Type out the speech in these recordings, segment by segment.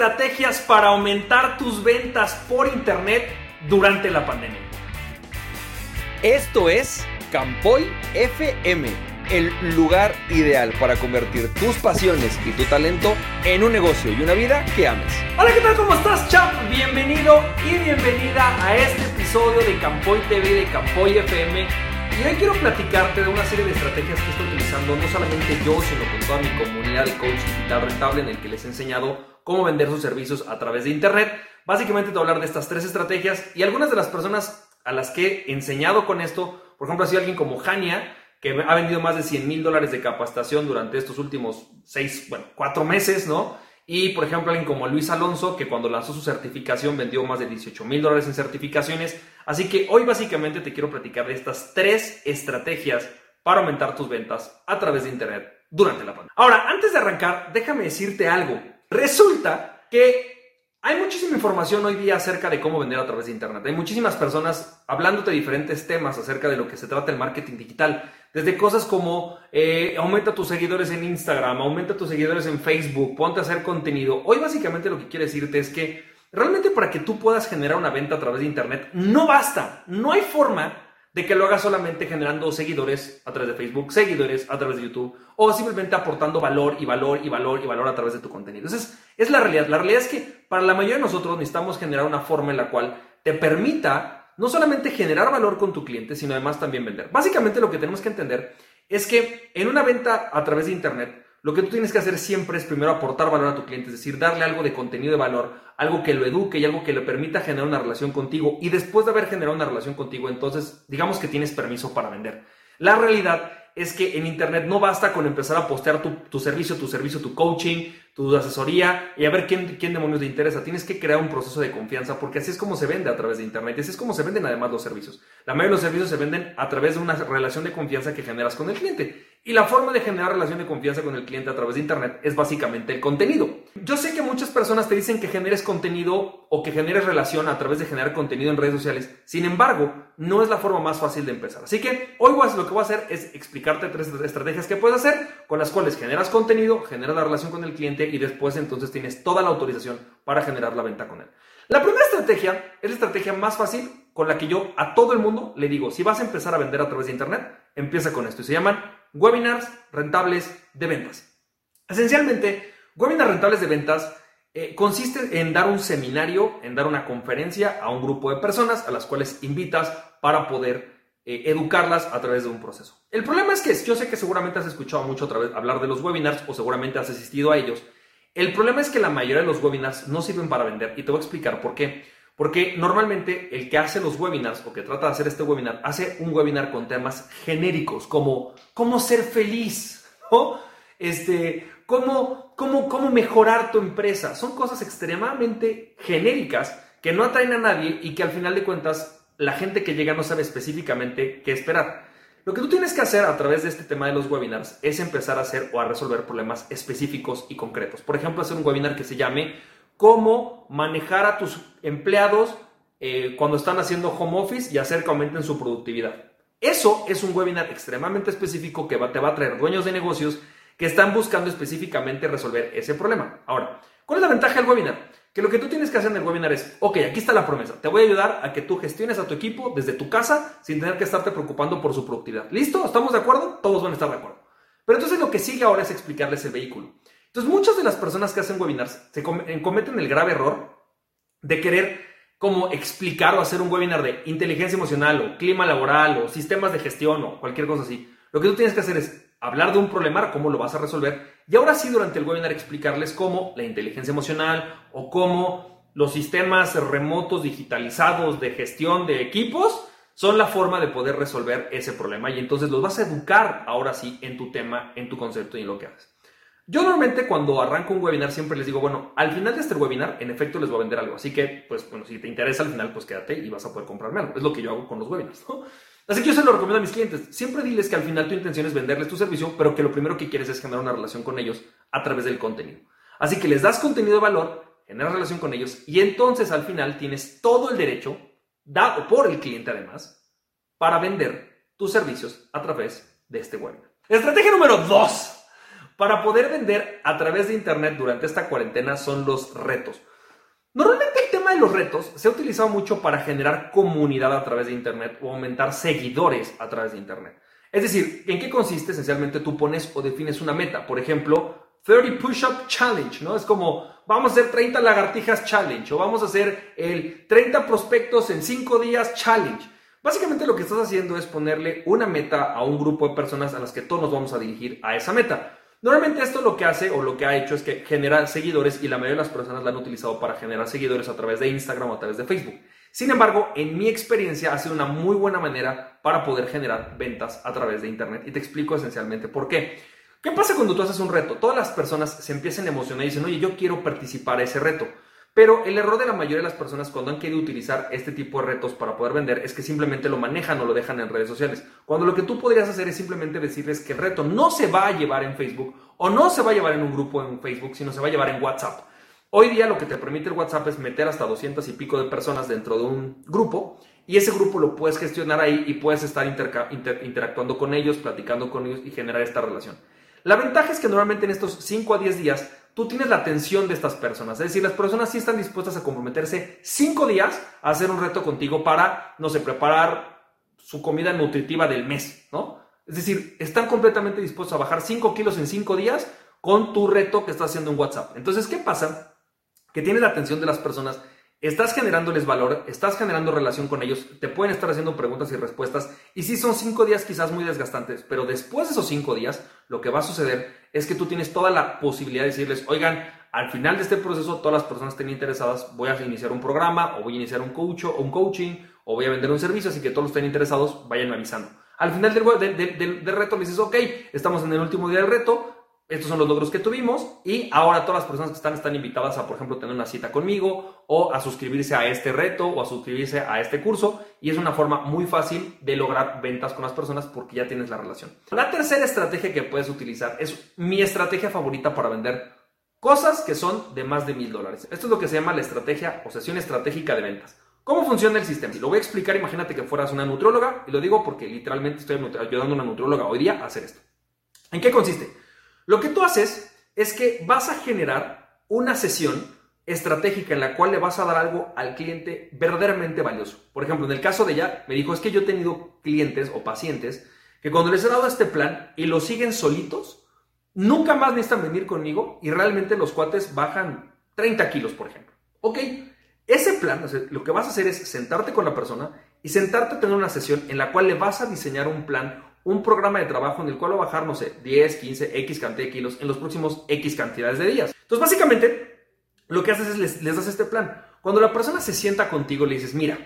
estrategias para aumentar tus ventas por internet durante la pandemia. Esto es Campoy FM, el lugar ideal para convertir tus pasiones y tu talento en un negocio y una vida que ames. Hola, ¿qué tal? ¿Cómo estás, chap? Bienvenido y bienvenida a este episodio de Campoy TV de Campoy FM. Y hoy quiero platicarte de una serie de estrategias que estoy utilizando, no solamente yo, sino con toda mi comunidad de coach digital rentable en el que les he enseñado cómo vender sus servicios a través de Internet. Básicamente te voy a hablar de estas tres estrategias y algunas de las personas a las que he enseñado con esto, por ejemplo, ha sido alguien como Jania, que ha vendido más de 100 mil dólares de capacitación durante estos últimos seis, bueno, cuatro meses, ¿no? Y, por ejemplo, alguien como Luis Alonso, que cuando lanzó su certificación vendió más de 18 mil dólares en certificaciones. Así que hoy básicamente te quiero platicar de estas tres estrategias para aumentar tus ventas a través de Internet durante la pandemia. Ahora, antes de arrancar, déjame decirte algo. Resulta que hay muchísima información hoy día acerca de cómo vender a través de Internet. Hay muchísimas personas hablándote de diferentes temas acerca de lo que se trata el marketing digital. Desde cosas como eh, aumenta tus seguidores en Instagram, aumenta tus seguidores en Facebook, ponte a hacer contenido. Hoy básicamente lo que quiero decirte es que realmente para que tú puedas generar una venta a través de Internet no basta. No hay forma de que lo hagas solamente generando seguidores a través de Facebook, seguidores a través de YouTube o simplemente aportando valor y valor y valor y valor a través de tu contenido. Entonces, es la realidad. La realidad es que para la mayoría de nosotros necesitamos generar una forma en la cual te permita no solamente generar valor con tu cliente, sino además también vender. Básicamente lo que tenemos que entender es que en una venta a través de Internet, lo que tú tienes que hacer siempre es primero aportar valor a tu cliente, es decir, darle algo de contenido de valor, algo que lo eduque y algo que le permita generar una relación contigo. Y después de haber generado una relación contigo, entonces digamos que tienes permiso para vender. La realidad es que en Internet no basta con empezar a postear tu, servicio, tu servicio, tu coaching, tu asesoría y a ver quién, demonios le interesa. Tienes que crear un proceso de confianza porque así es como se vende a través de Internet así es como se venden además los servicios. La mayoría de los servicios se venden a través de una relación de confianza que generas con el cliente. Y la forma de generar relación de confianza con el cliente a través de Internet es básicamente el contenido. Yo sé que muchas personas te dicen que generes contenido o que generes relación a través de generar contenido en redes sociales. Sin embargo, no es la forma más fácil de empezar. Así que hoy lo que voy a hacer es explicarte tres estrategias que puedes hacer con las cuales generas contenido, generas la relación con el cliente y después entonces tienes toda la autorización para generar la venta con él. La primera estrategia es la estrategia más fácil con la que yo a todo el mundo le digo, si vas a empezar a vender a través de Internet, empieza con esto. Y se llaman webinars rentables de ventas. Esencialmente, webinars rentables de ventas eh, consiste en dar un seminario, en dar una conferencia a un grupo de personas a las cuales invitas para poder eh, educarlas a través de un proceso. El problema es que yo sé que seguramente has escuchado mucho otra vez hablar de los webinars o seguramente has asistido a ellos. El problema es que la mayoría de los webinars no sirven para vender y te voy a explicar por qué. Porque normalmente el que hace los webinars o que trata de hacer este webinar hace un webinar con temas genéricos como cómo ser feliz, ¿no? Este, cómo, cómo, cómo mejorar tu empresa. Son cosas extremadamente genéricas que no atraen a nadie y que al final de cuentas la gente que llega no sabe específicamente qué esperar. Lo que tú tienes que hacer a través de este tema de los webinars es empezar a hacer o a resolver problemas específicos y concretos. Por ejemplo, hacer un webinar que se llame cómo manejar a tus empleados eh, cuando están haciendo home office y hacer que aumenten su productividad. Eso es un webinar extremadamente específico que te va a traer dueños de negocios que están buscando específicamente resolver ese problema. Ahora, ¿cuál es la ventaja del webinar? Que lo que tú tienes que hacer en el webinar es, ok, aquí está la promesa, te voy a ayudar a que tú gestiones a tu equipo desde tu casa sin tener que estarte preocupando por su productividad. ¿Listo? ¿Estamos de acuerdo? Todos van a estar de acuerdo. Pero entonces lo que sigue ahora es explicarles el vehículo. Entonces, muchas de las personas que hacen webinars se eh, cometen el grave error de querer como explicar o hacer un webinar de inteligencia emocional o clima laboral o sistemas de gestión o cualquier cosa así. Lo que tú tienes que hacer es hablar de un problema, cómo lo vas a resolver y ahora sí durante el webinar explicarles cómo la inteligencia emocional o cómo los sistemas remotos digitalizados de gestión de equipos son la forma de poder resolver ese problema y entonces los vas a educar ahora sí en tu tema, en tu concepto y en lo que haces. Yo normalmente cuando arranco un webinar siempre les digo, bueno, al final de este webinar, en efecto les voy a vender algo. Así que, pues, bueno, si te interesa al final, pues quédate y vas a poder comprarme algo. Es lo que yo hago con los webinars, ¿no? Así que yo se lo recomiendo a mis clientes. Siempre diles que al final tu intención es venderles tu servicio, pero que lo primero que quieres es generar una relación con ellos a través del contenido. Así que les das contenido de valor, generas relación con ellos y entonces al final tienes todo el derecho, dado por el cliente además, para vender tus servicios a través de este webinar. Estrategia número 2 para poder vender a través de Internet durante esta cuarentena son los retos. Normalmente el tema de los retos se ha utilizado mucho para generar comunidad a través de Internet o aumentar seguidores a través de Internet. Es decir, ¿en qué consiste? Esencialmente tú pones o defines una meta. Por ejemplo, 30 Push-Up Challenge, ¿no? Es como, vamos a hacer 30 lagartijas challenge o vamos a hacer el 30 prospectos en 5 días challenge. Básicamente lo que estás haciendo es ponerle una meta a un grupo de personas a las que todos nos vamos a dirigir a esa meta. Normalmente esto lo que hace o lo que ha hecho es que genera seguidores y la mayoría de las personas la han utilizado para generar seguidores a través de Instagram o a través de Facebook. Sin embargo, en mi experiencia ha sido una muy buena manera para poder generar ventas a través de Internet y te explico esencialmente por qué. ¿Qué pasa cuando tú haces un reto? Todas las personas se empiezan a emocionar y dicen, oye, yo quiero participar a ese reto. Pero el error de la mayoría de las personas cuando han querido utilizar este tipo de retos para poder vender es que simplemente lo manejan o lo dejan en redes sociales. Cuando lo que tú podrías hacer es simplemente decirles que el reto no se va a llevar en Facebook o no se va a llevar en un grupo en Facebook, sino se va a llevar en WhatsApp. Hoy día lo que te permite el WhatsApp es meter hasta 200 y pico de personas dentro de un grupo y ese grupo lo puedes gestionar ahí y puedes estar interactuando con ellos, platicando con ellos y generar esta relación. La ventaja es que normalmente en estos 5 a 10 días tú tienes la atención de estas personas. Es decir, las personas sí están dispuestas a comprometerse 5 días a hacer un reto contigo para, no sé, preparar su comida nutritiva del mes, ¿no? Es decir, están completamente dispuestos a bajar 5 kilos en 5 días con tu reto que estás haciendo en WhatsApp. Entonces, ¿qué pasa? Que tienes la atención de las personas Estás generándoles valor, estás generando relación con ellos, te pueden estar haciendo preguntas y respuestas. Y sí son cinco días quizás muy desgastantes, pero después de esos cinco días, lo que va a suceder es que tú tienes toda la posibilidad de decirles, oigan, al final de este proceso, todas las personas estén interesadas, voy a iniciar un programa, o voy a iniciar un coach, o un coaching, o voy a vender un servicio, así que todos los estén interesados, vayan avisando. Al final del, del, reto le dices, ok, estamos en el último día del reto, estos son los logros que tuvimos y ahora todas las personas que están están invitadas a, por ejemplo, tener una cita conmigo o a suscribirse a este reto o a suscribirse a este curso y es una forma muy fácil de lograr ventas con las personas porque ya tienes la relación. La tercera estrategia que puedes utilizar es mi estrategia favorita para vender cosas que son de más de mil dólares. Esto es lo que se llama la estrategia o sesión estratégica de ventas. ¿Cómo funciona el sistema? Lo voy a explicar, imagínate que fueras una nutrióloga y lo digo porque literalmente estoy ayudando a una nutrióloga hoy día a hacer esto. ¿En qué consiste? Lo que tú haces es que vas a generar una sesión estratégica en la cual le vas a dar algo al cliente verdaderamente valioso. Por ejemplo, en el caso de ella, me dijo, es que yo he tenido clientes o pacientes que cuando les he dado este plan y lo siguen solitos, nunca más necesitan venir conmigo y realmente los cuates bajan 30 kilos, por ejemplo. Ok, ese plan, lo que vas a hacer es sentarte con la persona y sentarte a tener una sesión en la cual le vas a diseñar un plan un programa de trabajo en el cual va a bajar, no sé, 10, 15, X cantidad de kilos en los próximos X cantidades de días. Entonces, básicamente, lo que haces es les, das este plan. Cuando la persona se sienta contigo, le dices, mira,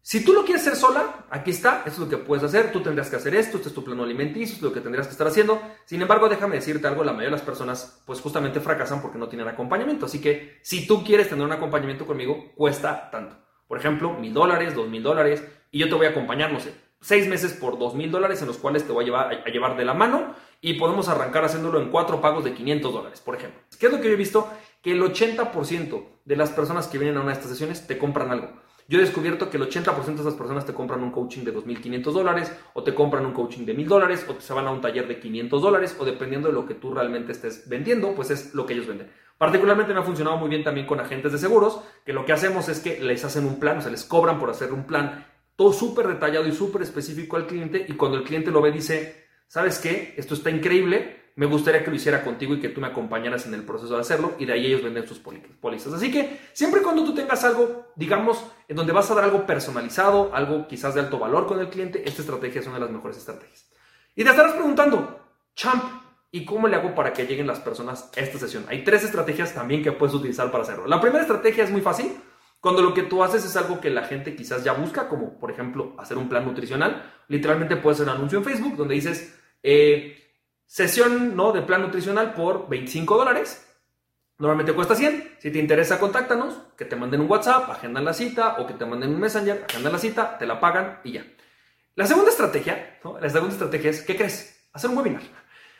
si tú lo quieres hacer sola, aquí está, esto es lo que puedes hacer, tú tendrías que hacer esto, este es tu plano alimenticio, esto es lo que tendrías que estar haciendo. Sin embargo, déjame decirte algo, la mayoría de las personas pues justamente fracasan porque no tienen acompañamiento. Así que si tú quieres tener un acompañamiento conmigo, cuesta tanto. Por ejemplo, mil dólares, dos mil dólares, y yo te voy a acompañar, no sé, seis meses por dos mil dólares en los cuales te voy a llevar, a llevar de la mano y podemos arrancar haciéndolo en cuatro pagos de 500 dólares, por ejemplo. ¿Qué es lo que yo he visto? Que el 80% de las personas que vienen a una de estas sesiones te compran algo. Yo he descubierto que el 80% de esas personas te compran un coaching de 2.500 dólares, o te compran un coaching de 1.000 dólares, o se van a un taller de 500 dólares, o dependiendo de lo que tú realmente estés vendiendo, pues es lo que ellos venden. Particularmente me ha funcionado muy bien también con agentes de seguros, que lo que hacemos es que les hacen un plan, o sea, les cobran por hacer un plan todo súper detallado y súper específico al cliente y cuando el cliente lo ve dice, ¿sabes qué? Esto está increíble, me gustaría que lo hiciera contigo y que tú me acompañaras en el proceso de hacerlo y de ahí ellos venden sus pólizas. Así que siempre cuando tú tengas algo, digamos, en donde vas a dar algo personalizado, algo quizás de alto valor con el cliente, esta estrategia es una de las mejores estrategias. Y te estarás preguntando, champ, ¿y cómo le hago para que lleguen las personas a esta sesión? Hay tres estrategias también que puedes utilizar para hacerlo. La primera estrategia es muy fácil, cuando lo que tú haces es algo que la gente quizás ya busca, como por ejemplo hacer un plan nutricional, literalmente puedes hacer un anuncio en Facebook donde dices eh, sesión ¿no? de plan nutricional por 25 dólares. Normalmente cuesta 100. Si te interesa, contáctanos, que te manden un WhatsApp, agendan la cita, o que te manden un Messenger, agendan la cita, te la pagan y ya. La segunda estrategia, la segunda estrategia es, ¿qué crees? Hacer un webinar.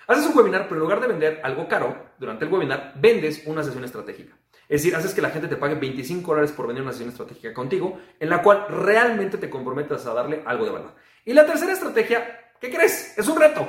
Haces un webinar, pero en lugar de vender algo caro durante el webinar, vendes una sesión estratégica. Es decir, haces que la gente te pague 25 dólares por vender una sesión estratégica contigo, en la cual realmente te comprometas a darle algo de valor. Y la tercera estrategia, ¿qué crees? Es un reto.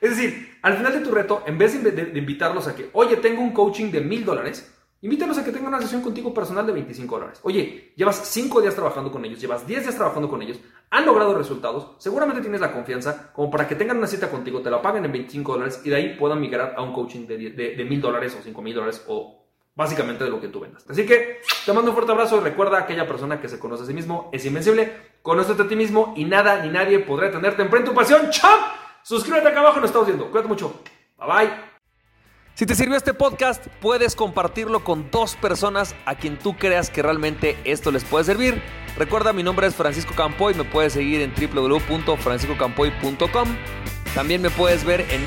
Es decir, al final de tu reto, en vez de, invitarlos a que, oye, tengo un coaching de mil dólares, invítalos a que tengan una sesión contigo personal de 25 dólares. Oye, llevas 5 días trabajando con ellos, llevas 10 días trabajando con ellos, han logrado resultados, seguramente tienes la confianza como para que tengan una cita contigo, te la paguen en 25 dólares y de ahí puedan migrar a un coaching de mil dólares o 5 mil dólares o básicamente de lo que tú vendas. Así que te mando un fuerte abrazo y recuerda aquella persona que se conoce a sí mismo es invencible, conócete a ti mismo y nada ni nadie podrá tenerte en tu pasión. ¡Champ! Suscríbete acá abajo nos estamos viendo. Cuídate mucho. Bye bye. Si te sirvió este podcast, puedes compartirlo con dos personas a quien tú creas que realmente esto les puede servir. Recuerda, mi nombre es Francisco Campoy, me puedes seguir en www.franciscocampoy.com. También me puedes ver en